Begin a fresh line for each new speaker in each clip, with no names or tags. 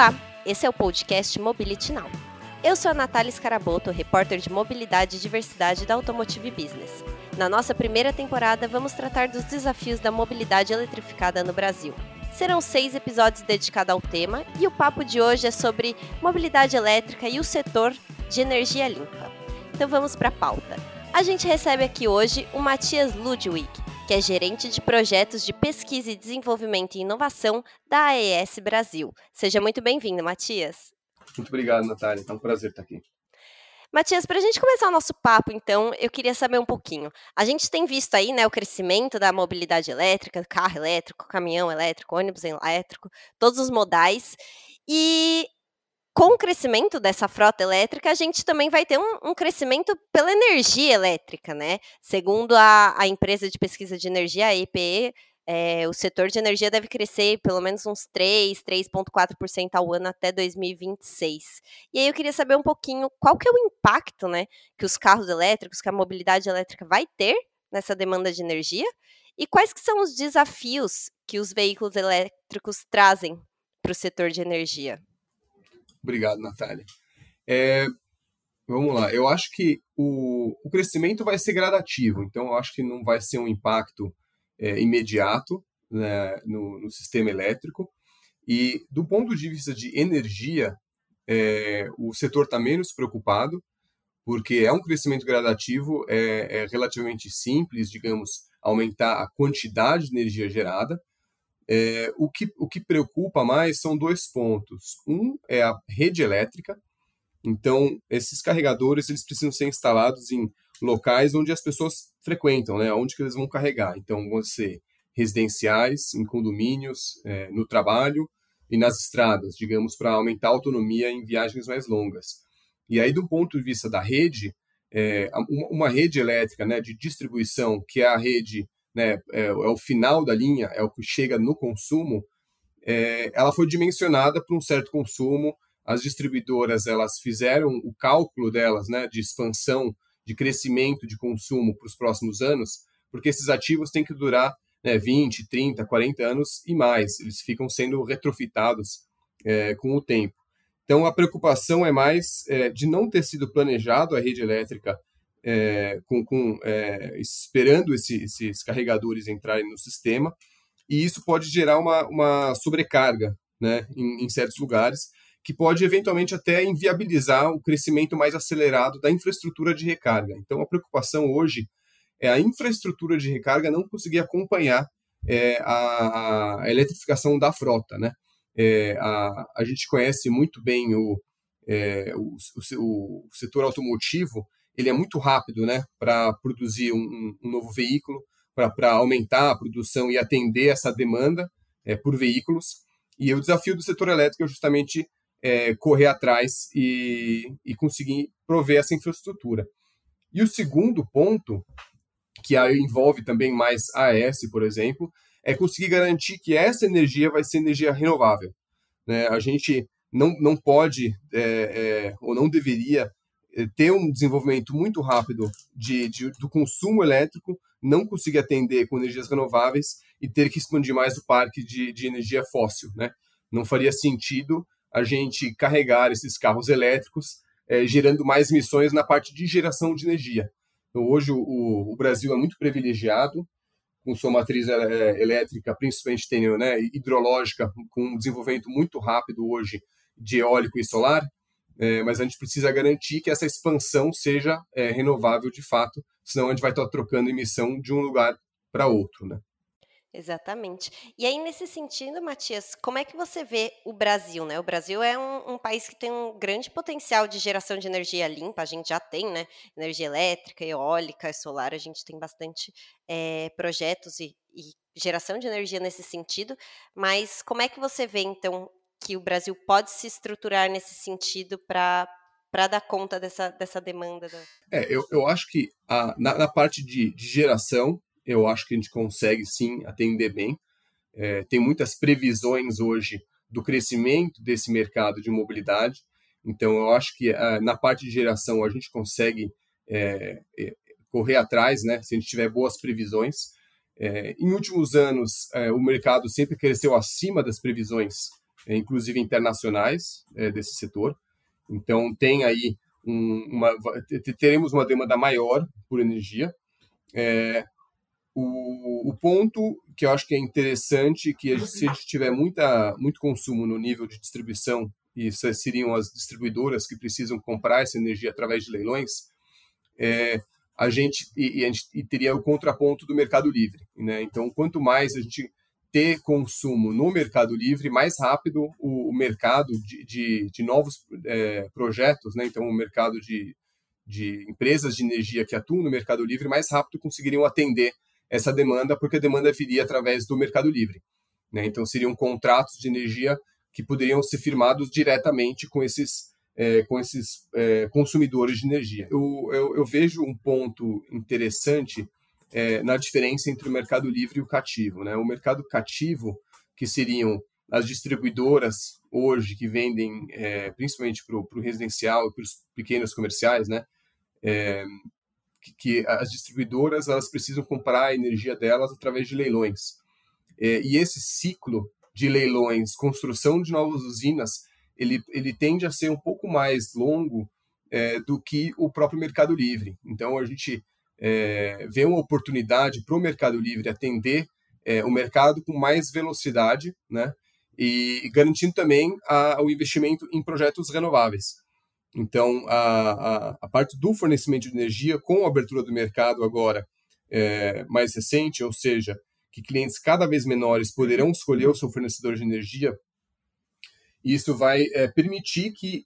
Olá, esse é o podcast Mobility Now. Eu sou a Natália Scaraboto, repórter de mobilidade e diversidade da Automotive Business. Na nossa primeira temporada, vamos tratar dos desafios da mobilidade eletrificada no Brasil. Serão seis episódios dedicados ao tema e o papo de hoje é sobre mobilidade elétrica e o setor de energia limpa. Então vamos para a pauta. A gente recebe aqui hoje o Matias Ludwig, que é gerente de projetos de pesquisa e desenvolvimento e inovação da AES Brasil. Seja muito bem-vindo, Matias.
Muito obrigado, Natália. É um prazer estar aqui.
Matias, para a gente começar o nosso papo, então, eu queria saber um pouquinho. A gente tem visto aí, né, o crescimento da mobilidade elétrica, carro elétrico, caminhão elétrico, ônibus elétrico, todos os modais. E com o crescimento dessa frota elétrica, a gente também vai ter um, um crescimento pela energia elétrica, né? Segundo a, a, empresa de pesquisa de energia, a EPE, é, o setor de energia deve crescer pelo menos uns 3, 3,4% ao ano até 2026. E aí eu queria saber um pouquinho qual que é o impacto, né, que os carros elétricos, que a mobilidade elétrica vai ter nessa demanda de energia e quais que são os desafios que os veículos elétricos trazem para o setor de energia.
Obrigado, Natália. É, vamos lá, eu acho que o, o crescimento vai ser gradativo, então eu acho que não vai ser um impacto é, imediato né, no, no, sistema elétrico. E do ponto de vista de energia, é, o setor está menos preocupado, porque é um crescimento gradativo, é, é relativamente simples, digamos, aumentar a quantidade de energia gerada, é, o, que, o que preocupa mais são dois pontos. Um é a rede elétrica. Então, esses carregadores eles precisam ser instalados em locais onde as pessoas frequentam, né? Onde que eles vão carregar. Então, vão ser residenciais, em condomínios, é, no trabalho e nas estradas, digamos, para aumentar a autonomia em viagens mais longas. E aí, do ponto de vista da rede, é, uma rede elétrica né, de distribuição, que é a rede né, é, é, o final da linha, é o que chega no consumo, é, ela foi dimensionada para um certo consumo. As distribuidoras elas fizeram o cálculo delas, né, de expansão, de crescimento de consumo para os próximos anos, porque esses ativos têm que durar né, 20, 30, 40 anos e mais. Eles ficam sendo retrofitados é, com o tempo. Então, a preocupação é mais é, de não ter sido planejado a rede elétrica é, com, com é, esperando esse, esses carregadores entrarem no sistema, e isso pode gerar uma, uma sobrecarga né, em, em certos lugares, que pode eventualmente até inviabilizar o crescimento mais acelerado da infraestrutura de recarga. Então, a preocupação hoje é a infraestrutura de recarga não conseguir acompanhar é, a, a, eletrificação da frota. Né? É, a, a gente conhece muito bem o, é, o, o, o setor automotivo, ele é muito rápido né, para produzir um, um, novo veículo, para aumentar a produção e atender essa demanda é, por veículos. E o desafio do setor elétrico é justamente é, correr atrás e, e conseguir prover essa infraestrutura. E o segundo ponto, que envolve também mais AES, por exemplo, é conseguir garantir que essa energia vai ser energia renovável. Né? A gente não, não pode é, é, ou não deveria ter um desenvolvimento muito rápido de, de, do consumo elétrico, não conseguir atender com energias renováveis e ter que expandir mais o parque de, de energia fóssil. Né? Não faria sentido a gente carregar esses carros elétricos, é, gerando mais emissões na parte de geração de energia. Então, hoje, o, o Brasil é muito privilegiado com sua matriz é, elétrica, principalmente tem, né, hidrológica, com um desenvolvimento muito rápido hoje de eólico e solar, é, mas a gente precisa garantir que essa expansão seja é, renovável de fato, senão a gente vai estar trocando emissão de um lugar para outro, né?
Exatamente. E aí, nesse sentido, Matias, como é que você vê o Brasil, né? O Brasil é um, um, país que tem um grande potencial de geração de energia limpa, a gente já tem, né? Energia elétrica, eólica, solar, a gente tem bastante é, projetos e, e geração de energia nesse sentido, mas como é que você vê, então, que o Brasil pode se estruturar nesse sentido para para dar conta dessa, dessa demanda? Da...
É, eu, eu acho que a, na, na parte de, de, geração, eu acho que a gente consegue sim atender bem. É, tem muitas previsões hoje do crescimento desse mercado de mobilidade. Então, eu acho que a, na parte de geração a gente consegue é, é, correr atrás, né, se a gente tiver boas previsões. É, em últimos anos, é, o mercado sempre cresceu acima das previsões inclusive internacionais, é, desse setor. Então, tem aí um, uma, teremos uma demanda maior por energia. É, o, o, ponto que eu acho que é interessante que se a gente tiver muita, muito consumo no nível de distribuição, e seriam as distribuidoras que precisam comprar essa energia através de leilões, é, a gente e, e, a gente e teria o contraponto do mercado livre. Né? Então, quanto mais a gente ter consumo no Mercado Livre, mais rápido o, o mercado de, de, de novos é, projetos, né? então o mercado de, de empresas de energia que atuam no Mercado Livre, mais rápido conseguiriam atender essa demanda, porque a demanda viria através do Mercado Livre. Né? Então seriam contratos de energia que poderiam ser firmados diretamente com esses, é, com esses é, consumidores de energia. Eu, eu, eu vejo um ponto interessante é, na diferença entre o mercado livre e o cativo. Né? O mercado cativo, que seriam as distribuidoras hoje que vendem é, principalmente para o residencial e para os pequenos comerciais, né? É, que, que, as distribuidoras elas precisam comprar a energia delas através de leilões. É, e esse ciclo de leilões, construção de novas usinas, ele, ele tende a ser um pouco mais longo é, do que o próprio mercado livre. Então, a gente é, vê uma oportunidade para o Mercado Livre atender é, o mercado com mais velocidade, né? E garantindo também a, o investimento em projetos renováveis. Então, a, a, a, parte do fornecimento de energia, com a abertura do mercado agora é, mais recente, ou seja, que clientes cada vez menores poderão escolher o seu fornecedor de energia, isso vai é, permitir que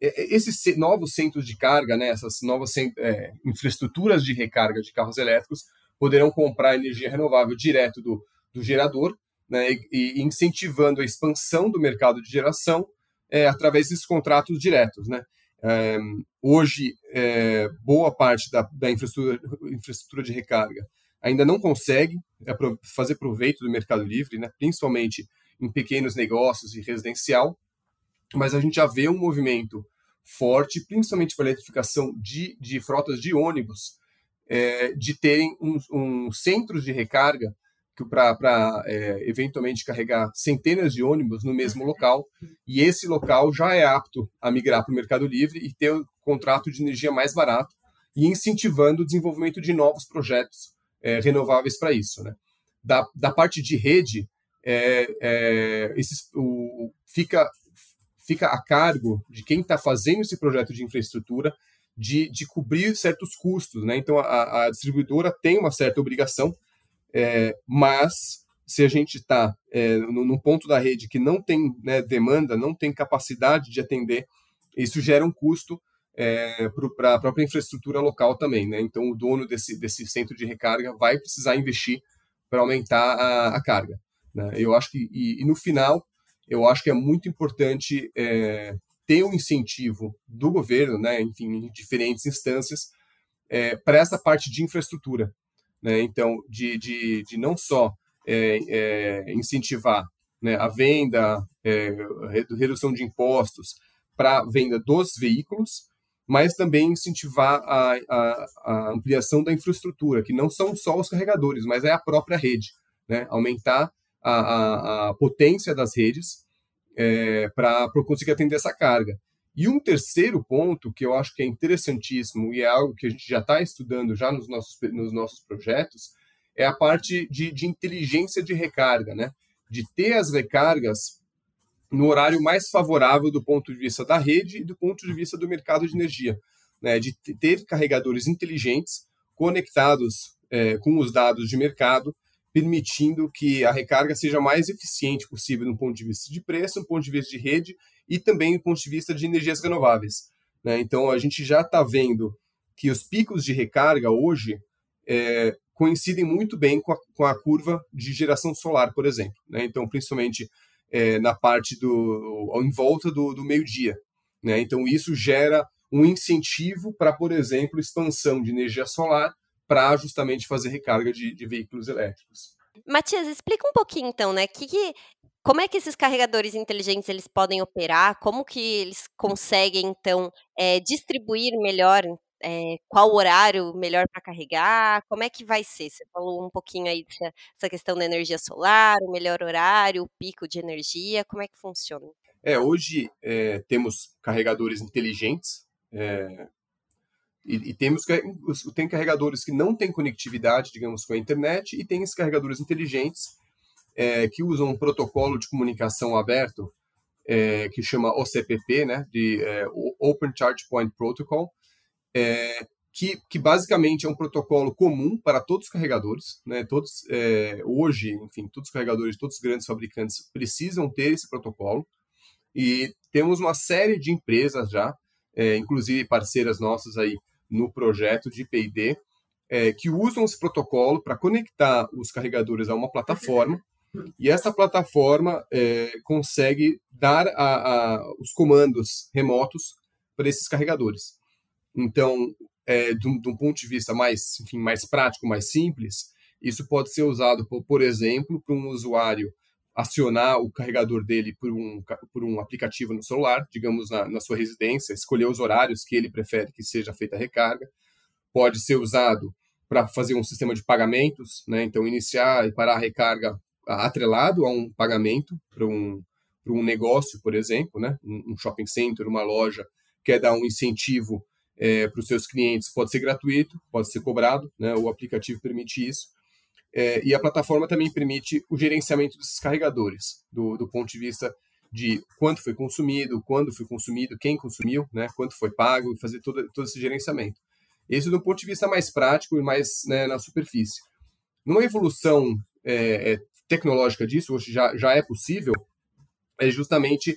esses novos centros de carga, né, essas novas é, infraestruturas de recarga de carros elétricos, poderão comprar energia renovável direto do, do gerador, né, e, e, incentivando a expansão do mercado de geração é, através desses contratos diretos. Né. É, hoje, é, boa parte da, da infraestrutura, infraestrutura de recarga ainda não consegue fazer proveito do mercado livre, né, principalmente em pequenos negócios e residencial, mas a gente já vê um movimento forte, principalmente para a eletrificação de, de frotas de ônibus, é, de terem um, um centros de recarga para é, eventualmente carregar centenas de ônibus no mesmo local, e esse local já é apto a migrar para o Mercado Livre e ter um contrato de energia mais barato, e incentivando o desenvolvimento de novos projetos é, renováveis para isso. Né? Da, da parte de rede, é, é, esses, o, fica fica a cargo de quem está fazendo esse projeto de infraestrutura de, de cobrir certos custos, né? Então a, a distribuidora tem uma certa obrigação, é, mas se a gente está é, num ponto da rede que não tem né, demanda, não tem capacidade de atender, isso gera um custo é, para a própria infraestrutura local também, né? Então o dono desse, desse centro de recarga vai precisar investir para aumentar a, a carga. Né? Eu acho que e, e no final eu acho que é muito importante é, ter um incentivo do governo, né, enfim, em diferentes instâncias, é, para essa parte de infraestrutura. Né? Então, de, de, de não só é, incentivar né, a venda, redução de impostos para a venda dos veículos, mas também incentivar a, a, a, ampliação da infraestrutura, que não são só os carregadores, mas é a própria rede. Né? Aumentar a, a, a potência das redes é, para conseguir atender essa carga. E um terceiro ponto que eu acho que é interessantíssimo e é algo que a gente já está estudando já nos nossos, nos nossos projetos é a parte de, de inteligência de recarga, né? de ter as recargas no horário mais favorável do ponto de vista da rede e do ponto de vista do mercado de energia, né? de ter carregadores inteligentes conectados é, com os dados de mercado permitindo que a recarga seja mais eficiente possível no ponto de vista de preço, no ponto de vista de rede e também do ponto de vista de energias renováveis. Né? Então, a gente já está vendo que os picos de recarga hoje é, coincidem muito bem com a, com a, curva de geração solar, por exemplo. Né? Então, principalmente é, na parte do em volta do, do meio-dia. Né? Então, isso gera um incentivo para, por exemplo, expansão de energia solar para justamente fazer recarga de, de, veículos elétricos.
Matias, explica um pouquinho então, né? Que, que, como é que esses carregadores inteligentes eles podem operar? Como que eles conseguem então é, distribuir melhor É, qual horário melhor para carregar? Como é que vai ser? Você falou um pouquinho aí dessa, dessa questão da energia solar, o melhor horário, o pico de energia, como é que funciona?
É, hoje é, temos carregadores inteligentes é, e, e, temos tem carregadores que não têm conectividade, digamos, com a internet e tem esses carregadores inteligentes é, que usam um protocolo de comunicação aberto é, que chama OCPP, né, de é, Open Charge Point Protocol, é, que, que, basicamente é um protocolo comum para todos os carregadores. Né? Todos, é, hoje, enfim, todos os carregadores, todos os grandes fabricantes precisam ter esse protocolo. E temos uma série de empresas já, é, inclusive parceiras nossas aí no projeto de P&D, é, que usam esse protocolo para conectar os carregadores a uma plataforma e essa plataforma é, consegue dar a, a, os comandos remotos para esses carregadores. Então, é, de, um, de, um, ponto de vista mais, enfim, mais prático, mais simples, isso pode ser usado, por, por exemplo, para um usuário acionar o carregador dele por um, por um aplicativo no celular, digamos na, na sua residência, escolher os horários que ele prefere que seja feita a recarga. Pode ser usado para fazer um sistema de pagamentos, né? então iniciar e parar a recarga atrelado a um pagamento para um, um negócio, por exemplo, né? um shopping center, uma loja, quer dar um incentivo é, para os seus clientes, pode ser gratuito, pode ser cobrado, né? o aplicativo permite isso. É, e a plataforma também permite o gerenciamento desses carregadores, do, do ponto de vista de quanto foi consumido, quando foi consumido, quem consumiu, né? quanto foi pago, fazer todo, todo esse gerenciamento. Esse do ponto de vista mais prático e mais né, na superfície. Numa evolução é, é tecnológica disso, hoje já, já é possível, é justamente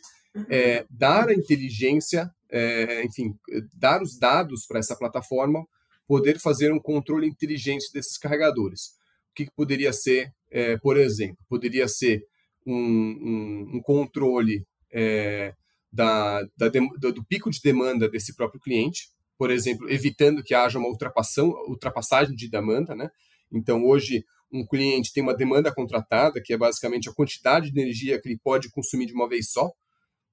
é, dar a inteligência, é, enfim, dar os dados para essa plataforma, poder fazer um controle inteligente desses carregadores. Que, que poderia ser, é, por exemplo? Poderia ser um, um, um controle é, da, da, do pico de demanda desse próprio cliente, por exemplo, evitando que haja uma ultrapassão, ultrapassagem de demanda, né? Então, hoje, um cliente tem uma demanda contratada, que é basicamente a quantidade de energia que ele pode consumir de uma vez só,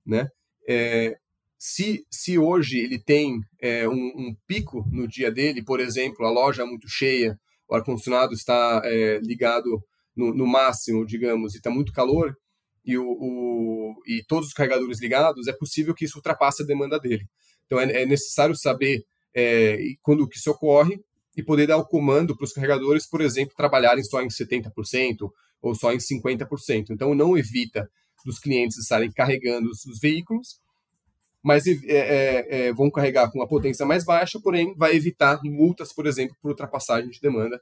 né? É, se, se hoje ele tem é, um, um, pico no dia dele, por exemplo, a loja é muito cheia, o ar-condicionado está é, ligado no, no, máximo, digamos, e está muito calor, e, o, o, e todos os carregadores ligados, é possível que isso ultrapasse a demanda dele. Então é, é necessário saber é, quando que isso ocorre e poder dar o comando para os carregadores, por exemplo, trabalharem só em 70% ou só em 50%. Então, não evita dos clientes estarem carregando os veículos, mas é, é, é, vão carregar com uma potência mais baixa, porém vai evitar multas, por exemplo, por ultrapassagem de demanda,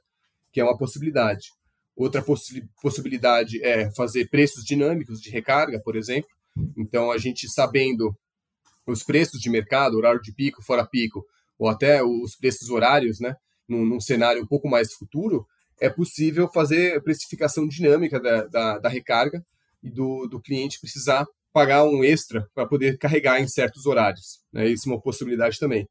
que é uma possibilidade. Outra possi possibilidade é fazer preços dinâmicos de recarga, por exemplo. Então, a gente sabendo os preços de mercado, horário de pico, fora pico, ou até os preços horários, né? num, num cenário um pouco mais futuro, é possível fazer precificação dinâmica da, da, da recarga e do, do cliente precisar pagar um extra para poder carregar em certos horários. Né? Isso é uma possibilidade também.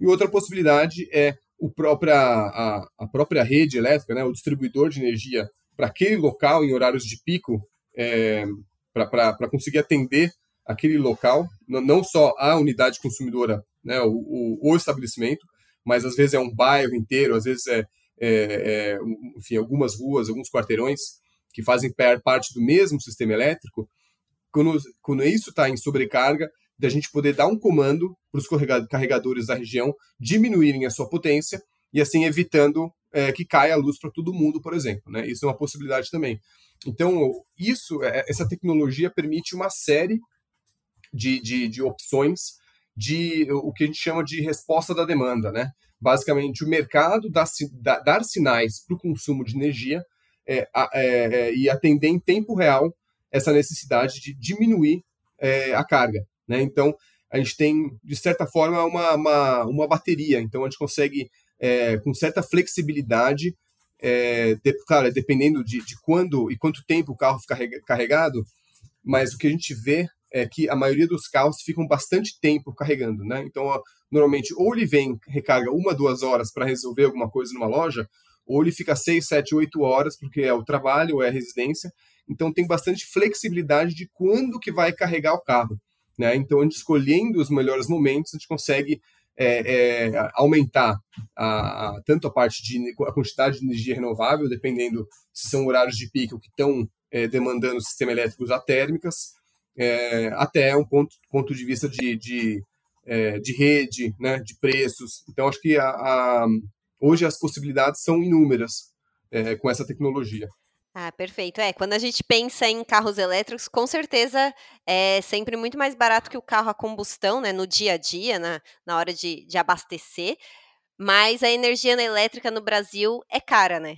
E outra possibilidade é o própria, a, a própria rede elétrica, né? o distribuidor de energia para aquele local em horários de pico, é, para conseguir atender aquele local, não só a unidade consumidora, né? o, o, o estabelecimento, mas às vezes é um bairro inteiro, às vezes é, é, é enfim, algumas ruas, alguns quarteirões que fazem parte do mesmo sistema elétrico, quando, quando isso está em sobrecarga, da gente poder dar um comando para os carregadores da região diminuírem a sua potência e assim evitando é, que caia a luz para todo mundo, por exemplo. Né? Isso é uma possibilidade também. Então, isso, é, essa tecnologia permite uma série de, de, de opções de o que a gente chama de resposta da demanda, né? Basicamente, o mercado dá, dá, dar sinais para o consumo de energia é, é, é, e atender em tempo real essa necessidade de diminuir é, a carga, né? Então, a gente tem, de certa forma, uma, uma, uma bateria. Então, a gente consegue, é, com certa flexibilidade, é, de, claro, dependendo de, de quando e quanto tempo o carro fica carregado, mas o que a gente vê é que a maioria dos carros ficam bastante tempo carregando, né? Então, normalmente, ou ele vem, recarga uma, duas horas para resolver alguma coisa numa loja, ou ele fica seis, sete, oito horas, porque é o trabalho ou é a residência. Então, tem bastante flexibilidade de quando que vai carregar o carro, né? Então, a gente escolhendo os melhores momentos, a gente consegue é, é, aumentar a, a, tanto a parte de a quantidade de energia renovável, dependendo se são horários de pico que estão é, demandando o sistema elétrico usar térmicas, é, até um ponto, ponto de vista de, de, é, de rede, né, de preços. Então, acho que a, a, hoje as possibilidades são inúmeras é, com essa tecnologia.
Ah, perfeito. É, quando a gente pensa em carros elétricos, com certeza é sempre muito mais barato que o carro a combustão, né, no dia a dia, na, na hora de, de abastecer. Mas a energia elétrica no Brasil é cara, né?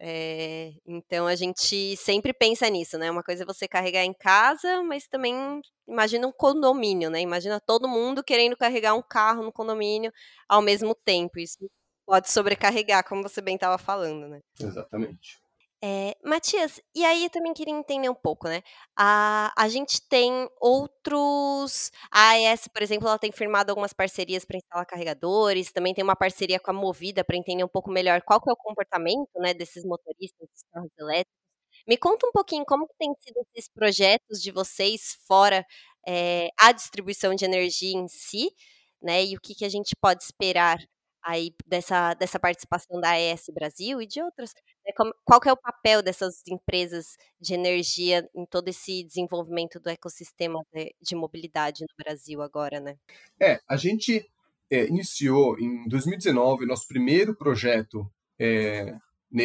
É, então a gente sempre pensa nisso, né? Uma coisa é você carregar em casa, mas também imagina um condomínio, né? Imagina todo mundo querendo carregar um carro no condomínio ao mesmo tempo. Isso pode sobrecarregar, como você bem estava falando, né?
Exatamente.
É, Matias, e aí eu também queria entender um pouco, né? A, a gente tem outros. A AES, por exemplo, ela tem firmado algumas parcerias para instalar carregadores, também tem uma parceria com a Movida para entender um pouco melhor qual que é o comportamento né, desses motoristas dos carros elétricos. Me conta um pouquinho como que tem sido esses projetos de vocês fora é, a distribuição de energia em si, né? E o que, que a gente pode esperar aí dessa, dessa participação da AES Brasil e de outras. Né, qual que é o papel dessas empresas de energia em todo esse desenvolvimento do ecossistema de, de mobilidade no Brasil agora, né?
É, a gente é, iniciou em 2019 nosso primeiro projeto é,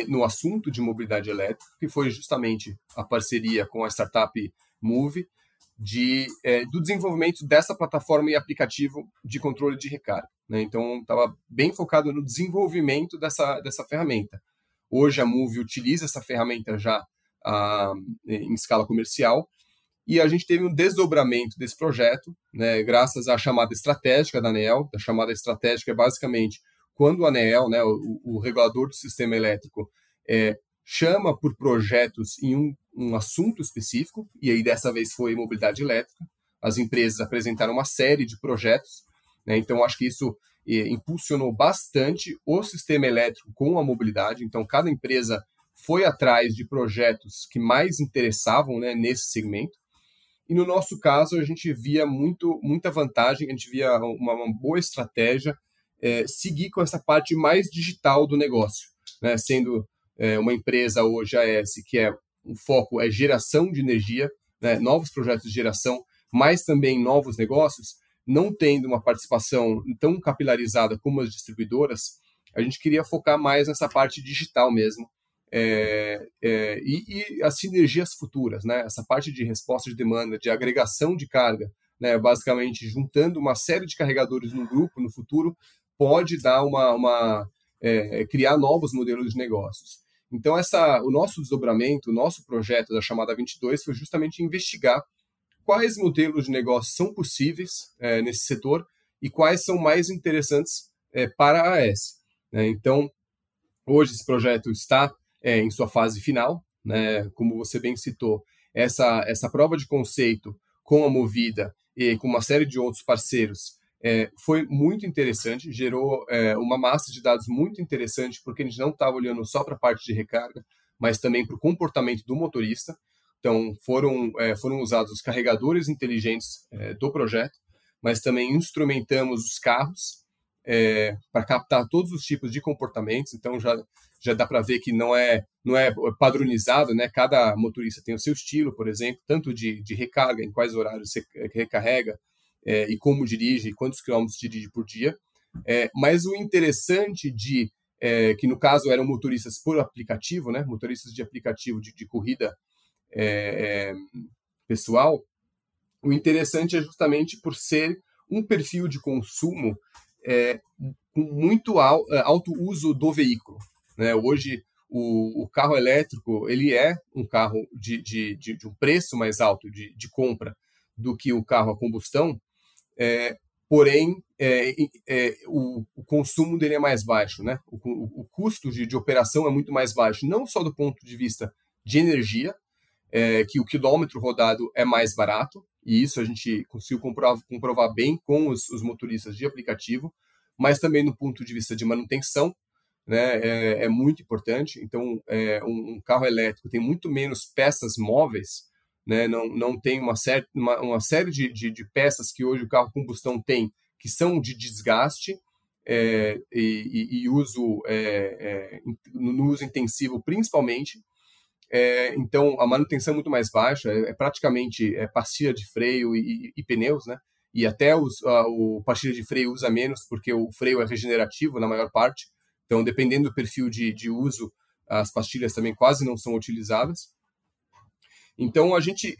no assunto de mobilidade elétrica, que foi justamente a parceria com a startup Move, de, é, do desenvolvimento dessa plataforma e aplicativo de controle de recarga. Né? Então, estava bem focado no desenvolvimento dessa, dessa ferramenta. Hoje, a Move utiliza essa ferramenta já ah, em escala comercial e a gente teve um desdobramento desse projeto, né, graças à chamada estratégica da ANEEL. A chamada estratégica é basicamente quando o ANEEL, né, o, o regulador do sistema elétrico, é, chama por projetos em um, um assunto específico, e aí dessa vez foi mobilidade elétrica. As empresas apresentaram uma série de projetos, né, então acho que isso eh, impulsionou bastante o sistema elétrico com a mobilidade. Então, cada empresa foi atrás de projetos que mais interessavam né, nesse segmento. E no nosso caso, a gente via muito, muita vantagem, a gente via uma, uma boa estratégia é, seguir com essa parte mais digital do negócio, né, sendo é, uma empresa hoje, a AES, que é o foco é geração de energia, né, novos projetos de geração, mas também novos negócios, não tendo uma participação tão capilarizada como as distribuidoras, a gente queria focar mais nessa parte digital mesmo. É, é, e, e, as sinergias futuras, né? essa parte de resposta de demanda, de agregação de carga, né? basicamente juntando uma série de carregadores no grupo no futuro, pode dar uma, uma é, criar novos modelos de negócios. Então, essa, o nosso desdobramento, o nosso projeto da chamada 22 foi justamente investigar quais modelos de negócio são possíveis é, nesse setor e quais são mais interessantes é, para a AES. Né? Então, hoje esse projeto está é, em sua fase final, né? como você bem citou, essa, essa prova de conceito com a Movida e com uma série de outros parceiros é, foi muito interessante, gerou é, uma massa de dados muito interessante, porque a gente não estava olhando só para a parte de recarga, mas também para o comportamento do motorista. Então, foram, é, foram usados os carregadores inteligentes é, do projeto, mas também instrumentamos os carros é, para captar todos os tipos de comportamentos. Então, já, já dá para ver que não é, não é padronizado, né? Cada motorista tem o seu estilo, por exemplo, tanto de, de recarga, em quais horários você recarrega, é, e como dirige, quantos quilômetros dirige por dia. É, mas o interessante de é, que no caso eram motoristas por aplicativo, né, motoristas de aplicativo de, de corrida é, é, pessoal, o interessante é justamente por ser um perfil de consumo é, com muito alto uso do veículo. Né? Hoje o, o, carro elétrico ele é um carro de, de, de, um preço mais alto de compra do que o carro a combustão, é, porém é, é, o, o, consumo dele é mais baixo, né? O, o, o custo de, de, operação é muito mais baixo, não só do ponto de vista de energia, é, que o quilômetro rodado é mais barato, e isso a gente conseguiu comprovar, comprovar bem com os, os, motoristas de aplicativo, mas também no ponto de vista de manutenção, né, é, é muito importante. Então, é, um, um, carro elétrico tem muito menos peças móveis né? não, não tem uma, uma, uma série de, de, de, peças que hoje o carro combustão tem, que são de desgaste é, e, e, uso é, é, no uso intensivo principalmente. É, então a manutenção é muito mais baixa, é, é praticamente é pastilha de freio e, e, pneus, né? E até os, a, o pastilha de freio usa menos porque o freio é regenerativo na maior parte. Então dependendo do perfil de, de uso, as pastilhas também quase não são utilizadas. Então a gente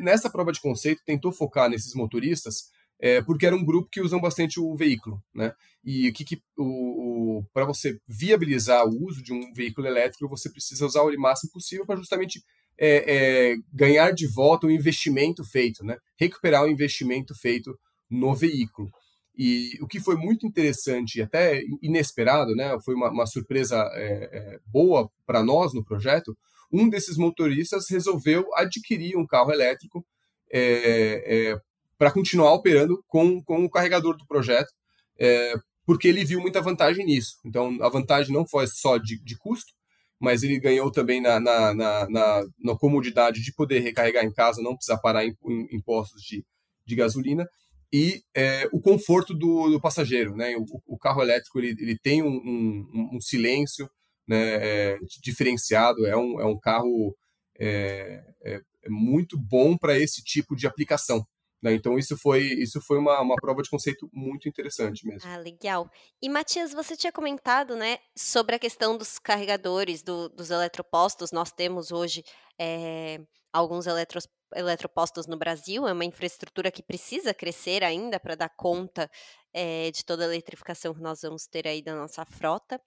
nessa prova de conceito tentou focar nesses motoristas é, porque era um grupo que usam bastante o veículo, né? E o que, que o, o para você viabilizar o uso de um veículo elétrico, você precisa usar o máximo possível para justamente é, é, ganhar de volta o investimento feito, né? Recuperar o investimento feito no veículo. E o que foi muito interessante e até inesperado, né? Foi uma, uma surpresa é, é, boa para nós no projeto. Um desses motoristas resolveu adquirir um carro elétrico é, é, para continuar operando com, com o carregador do projeto, é, porque ele viu muita vantagem nisso. Então, a vantagem não foi só de, de custo, mas ele ganhou também na, na, na, na, na comodidade de poder recarregar em casa, não precisar parar em, em, postos de, de gasolina, e é, o conforto do, do passageiro. Né? O, o, carro elétrico ele, ele tem um, um, um silêncio né, é, diferenciado, é um, é um carro é, é, é muito bom para esse tipo de aplicação. Né? Então isso foi isso foi uma, uma prova de conceito muito interessante mesmo.
Ah, legal. E Matias, você tinha comentado, né, sobre a questão dos carregadores do, dos eletropostos. Nós temos hoje é, alguns eletros, eletropostos no Brasil. É uma infraestrutura que precisa crescer ainda para dar conta é, de toda a eletrificação que nós vamos ter aí da nossa frota.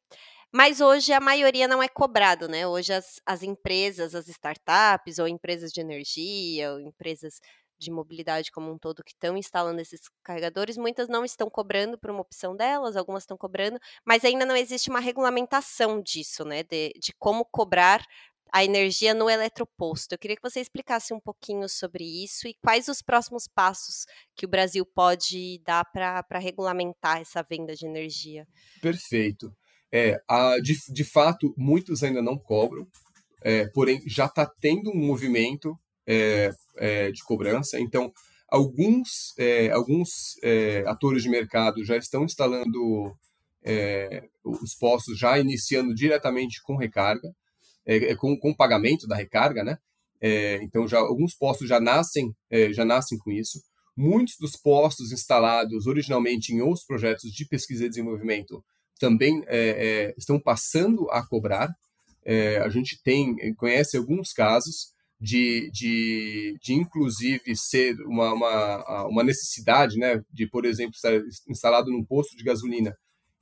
Mas hoje a maioria não é cobrado, né? Hoje as, as empresas, as startups, ou empresas de energia, ou empresas de mobilidade como um todo que estão instalando esses carregadores, muitas não estão cobrando por uma opção delas, algumas estão cobrando, mas ainda não existe uma regulamentação disso, né? De, de como cobrar a energia no eletroposto. Eu queria que você explicasse um pouquinho sobre isso e quais os próximos passos que o Brasil pode dar para regulamentar essa venda de energia.
Perfeito. É, a, de, de fato, muitos ainda não cobram, é, porém já está tendo um movimento é, é, de cobrança. Então, alguns, é, alguns é, atores de mercado já estão instalando é, os postos, já iniciando diretamente com recarga, com, com pagamento da recarga, né? então, já alguns postos já nascem, já nascem com isso. Muitos dos postos instalados originalmente em outros projetos de pesquisa e desenvolvimento também estão passando a cobrar. a gente tem conhece alguns casos de, de, de inclusive ser uma, uma, uma necessidade, né, de, por exemplo, estar instalado num posto de gasolina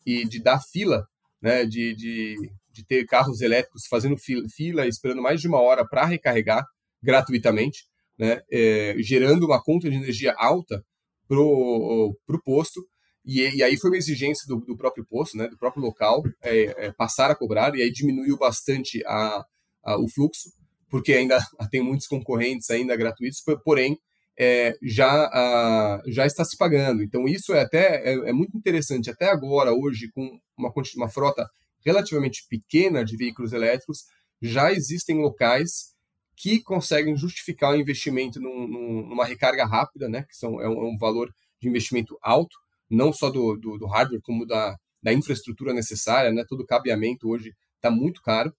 e de dar fila, né, de, de, de ter carros elétricos fazendo fila, fila esperando mais de uma hora para recarregar gratuitamente, né, é, gerando uma conta de energia alta para o posto, e, e, aí foi uma exigência do, do próprio posto, né, do próprio local, é, é, passar a cobrar, e aí diminuiu bastante a, a, o fluxo, porque ainda tem muitos concorrentes ainda gratuitos, porém é, já, a, já está se pagando. Então isso é até é, é muito interessante. Até agora, hoje, com uma, uma frota relativamente pequena de veículos elétricos, já existem locais que conseguem justificar o investimento num, numa recarga rápida, né, que são, é, um, é um valor de investimento alto, não só do, do, do hardware, como da, da infraestrutura necessária, né, todo o cabeamento hoje está muito caro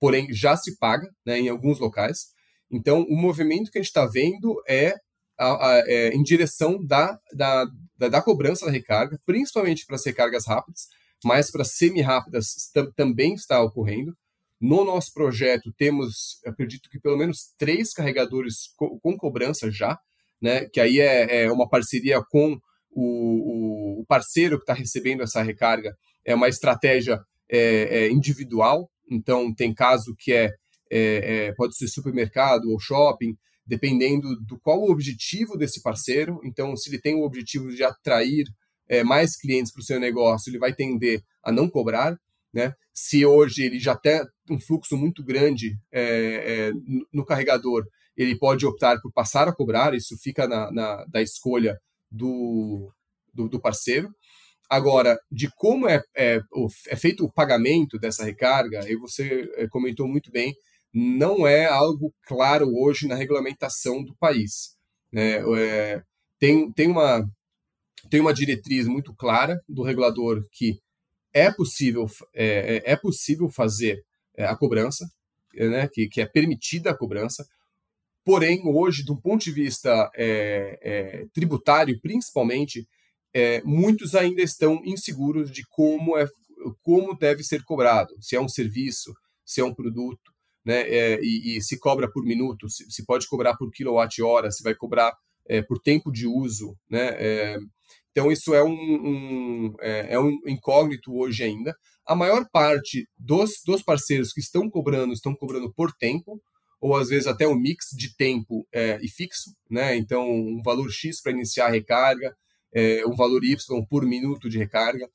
porém já se paga né, em alguns locais. Então, o movimento que a gente está vendo é, a, a, é, em direção da, da, da, da, cobrança da recarga, principalmente para as recargas rápidas, mas para semi-rápidas também está ocorrendo. No nosso projeto, temos, acredito que pelo menos três carregadores co com cobrança já, né, que aí é, é uma parceria com o, o parceiro que está recebendo essa recarga, é uma estratégia é, é individual, então, tem caso que é, é, é, pode ser supermercado ou shopping, dependendo do qual o objetivo desse parceiro. Então, se ele tem o objetivo de atrair é, mais clientes para o seu negócio, ele vai tender a não cobrar. Né? Se hoje ele já tem um fluxo muito grande é, no carregador, ele pode optar por passar a cobrar, isso fica na, na da escolha do, do, do parceiro. Agora, de como é, é, é, feito o pagamento dessa recarga, e você é, comentou muito bem, não é algo claro hoje na regulamentação do país. Né? É, tem, tem, uma, tem uma diretriz muito clara do regulador que é possível, é, é, é possível fazer é, a cobrança, né, que, que é permitida a cobrança, porém, hoje, do ponto de vista é, é, tributário, principalmente, é, muitos ainda estão inseguros de como, é, como deve ser cobrado, se é um serviço, se é um produto, né, é, e, e, se cobra por minuto, se, se pode cobrar por quilowatt-hora, se vai cobrar é, por tempo de uso, né, é, então isso é um, um é, um incógnito hoje ainda. A maior parte dos, dos parceiros que estão cobrando, estão cobrando por tempo, ou às vezes até um mix de tempo é, e fixo, né, então um valor X para iniciar a recarga, é, um valor Y por minuto de recarga,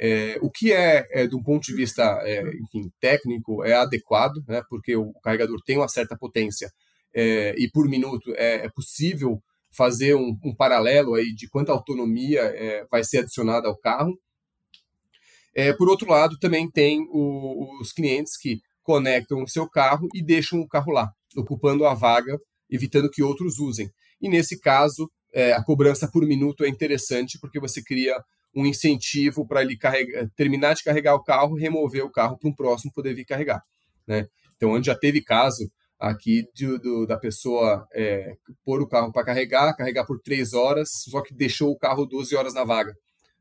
é, o que é, é, de um ponto de vista é, enfim, técnico, é adequado, né, porque o carregador tem uma certa potência é, e por minuto é, é possível fazer um, um, paralelo aí de quanta autonomia vai ser adicionada ao carro. por outro lado, também tem o, os clientes que conectam o seu carro e deixam o carro lá, ocupando a vaga, evitando que outros usem. E nesse caso, a cobrança por minuto é interessante porque você cria um incentivo para ele carregar, terminar de carregar o carro, remover o carro para um próximo poder vir carregar. Né? Então, onde já teve caso aqui de, do, da pessoa é, pôr o carro para carregar, carregar por três horas, só que deixou o carro 12 horas na vaga,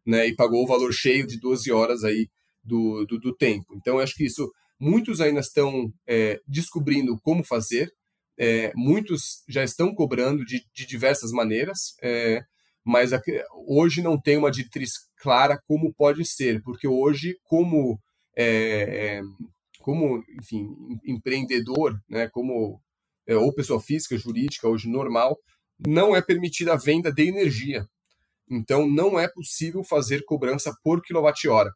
né? E pagou o valor cheio de 12 horas aí do, do, do tempo. Então, eu acho que isso, muitos ainda estão é, descobrindo como fazer, é, muitos já estão cobrando de, de diversas maneiras, é, mas hoje não tem uma diretriz clara como pode ser, porque hoje, como, é, é, como enfim, empreendedor, né, como é, ou pessoa física, jurídica, hoje normal, não é permitida a venda de energia. Então, não é possível fazer cobrança por quilowatt-hora.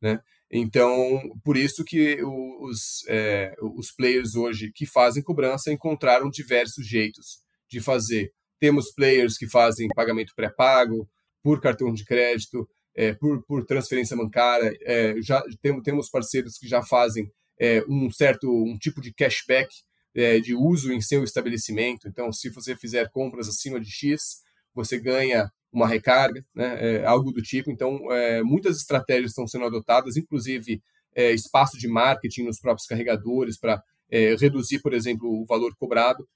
Né? Então, por isso que os, é, os players hoje que fazem cobrança encontraram diversos jeitos de fazer temos players que fazem pagamento pré-pago, por cartão de crédito, é, por, por transferência bancária. É, já tem, temos parceiros que já fazem é, um certo um tipo de cashback é, de uso em seu estabelecimento. Então, se você fizer compras acima de X, você ganha uma recarga, né, é, algo do tipo. Então, é, muitas estratégias estão sendo adotadas, inclusive espaço de marketing nos próprios carregadores para reduzir, por exemplo, o valor cobrado.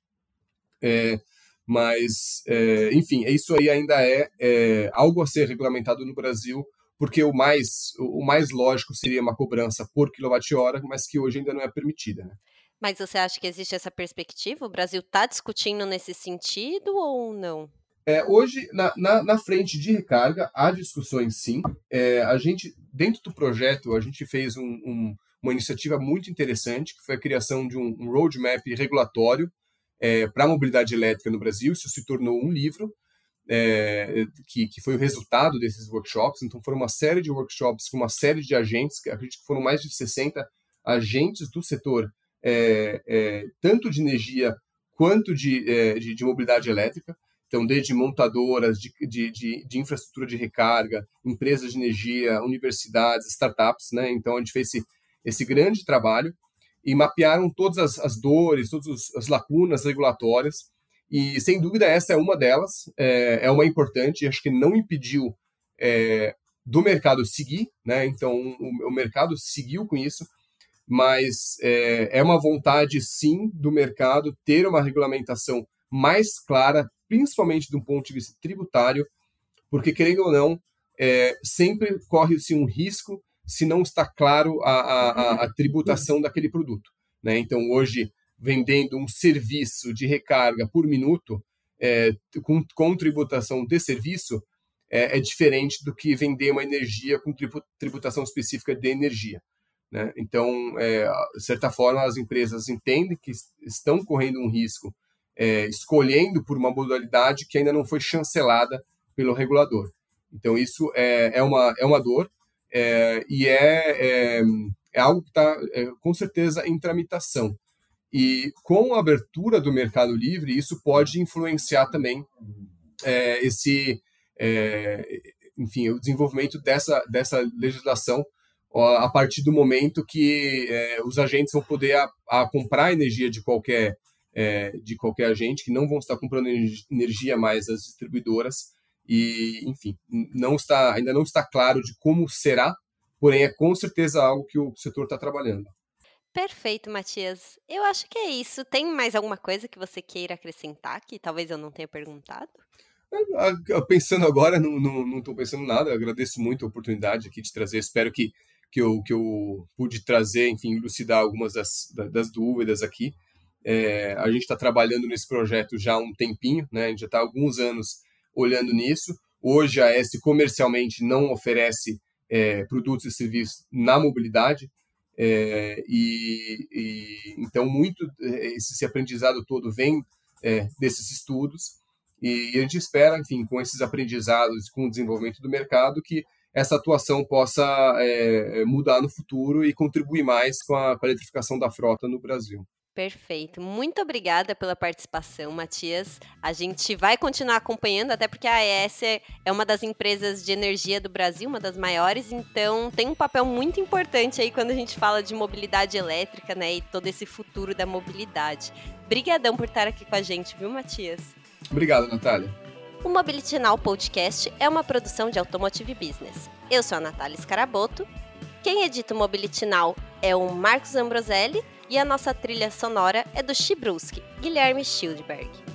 Mas, é, enfim, isso aí ainda é, é, algo a ser regulamentado no Brasil, porque o mais, o mais lógico seria uma cobrança por quilowatt-hora, mas que hoje ainda não é permitida. Né?
Mas você acha que existe essa perspectiva? O Brasil está discutindo nesse sentido ou não?
É, hoje, na, na, na, frente de recarga, há discussões sim. É, a gente, dentro do projeto, a gente fez um, um, uma iniciativa muito interessante, que foi a criação de um, um roadmap regulatório é, para a mobilidade elétrica no Brasil. Isso se tornou um livro é, que, que foi o resultado desses workshops. Então, foram uma série de workshops com uma série de agentes, que acredito que foram mais de 60 agentes do setor, é, é, tanto de energia quanto de, de, de, mobilidade elétrica. Então, desde montadoras de, de, de, de, infraestrutura de recarga, empresas de energia, universidades, startups. Né? Então, a gente fez esse, esse grande trabalho e mapearam todas as, as dores, todas as lacunas regulatórias. E, sem dúvida, essa é uma delas, é, é uma importante, acho que não impediu é, do mercado seguir, né? então o, o, mercado seguiu com isso, mas é, é uma vontade, sim, do mercado ter uma regulamentação mais clara, principalmente do ponto de vista tributário, porque, querendo ou não, é, sempre corre-se um risco se não está claro a, a, a tributação daquele produto. Né? Então, hoje, vendendo um serviço de recarga por minuto, é, com, com tributação de serviço, é, é, diferente do que vender uma energia com tributação específica de energia. Né? Então, é, de certa forma, as empresas entendem que estão correndo um risco é, escolhendo por uma modalidade que ainda não foi chancelada pelo regulador. Então, isso é, é, uma, é uma dor, é, e é, é, é, algo que está, é, com certeza, em tramitação. E com a abertura do Mercado Livre, isso pode influenciar também é, esse, enfim, o desenvolvimento dessa, dessa legislação a partir do momento que os agentes vão poder a, a comprar energia de qualquer, de qualquer agente, que não vão estar comprando energia mais das distribuidoras, e, enfim, não está, ainda não está claro de como será, porém é com certeza algo que o setor está trabalhando.
Perfeito, Matias. Eu acho que é isso. Tem mais alguma coisa que você queira acrescentar que talvez eu não tenha perguntado?
Pensando agora, não estou pensando nada. Eu agradeço muito a oportunidade aqui de trazer. Espero que, que, eu, que eu pude trazer, enfim, elucidar algumas das, das dúvidas aqui. É, a gente está trabalhando nesse projeto já há um tempinho, né? A gente já está alguns anos olhando nisso. Hoje a S comercialmente não oferece é, produtos e serviços na mobilidade, é, e, e, então muito é, esse, aprendizado todo vem é, desses estudos e a gente espera, enfim, com esses aprendizados, com o desenvolvimento do mercado, que essa atuação possa é, mudar no futuro e contribuir mais com a, com a eletrificação da frota no Brasil.
Perfeito. Muito obrigada pela participação, Matias. A gente vai continuar acompanhando, até porque a AES é uma das empresas de energia do Brasil, uma das maiores, então tem um papel muito importante aí quando a gente fala de mobilidade elétrica, né, e todo esse futuro da mobilidade. Obrigadão por estar aqui com a gente, viu, Matias?
Obrigado, Natália.
O Mobility Now Podcast é uma produção de Automotive Business. Eu sou a Natália Scaraboto. Quem edita o Mobility Now é o Marcos Ambroselli e a nossa trilha sonora é do Chibruski, Guilherme Schildberg.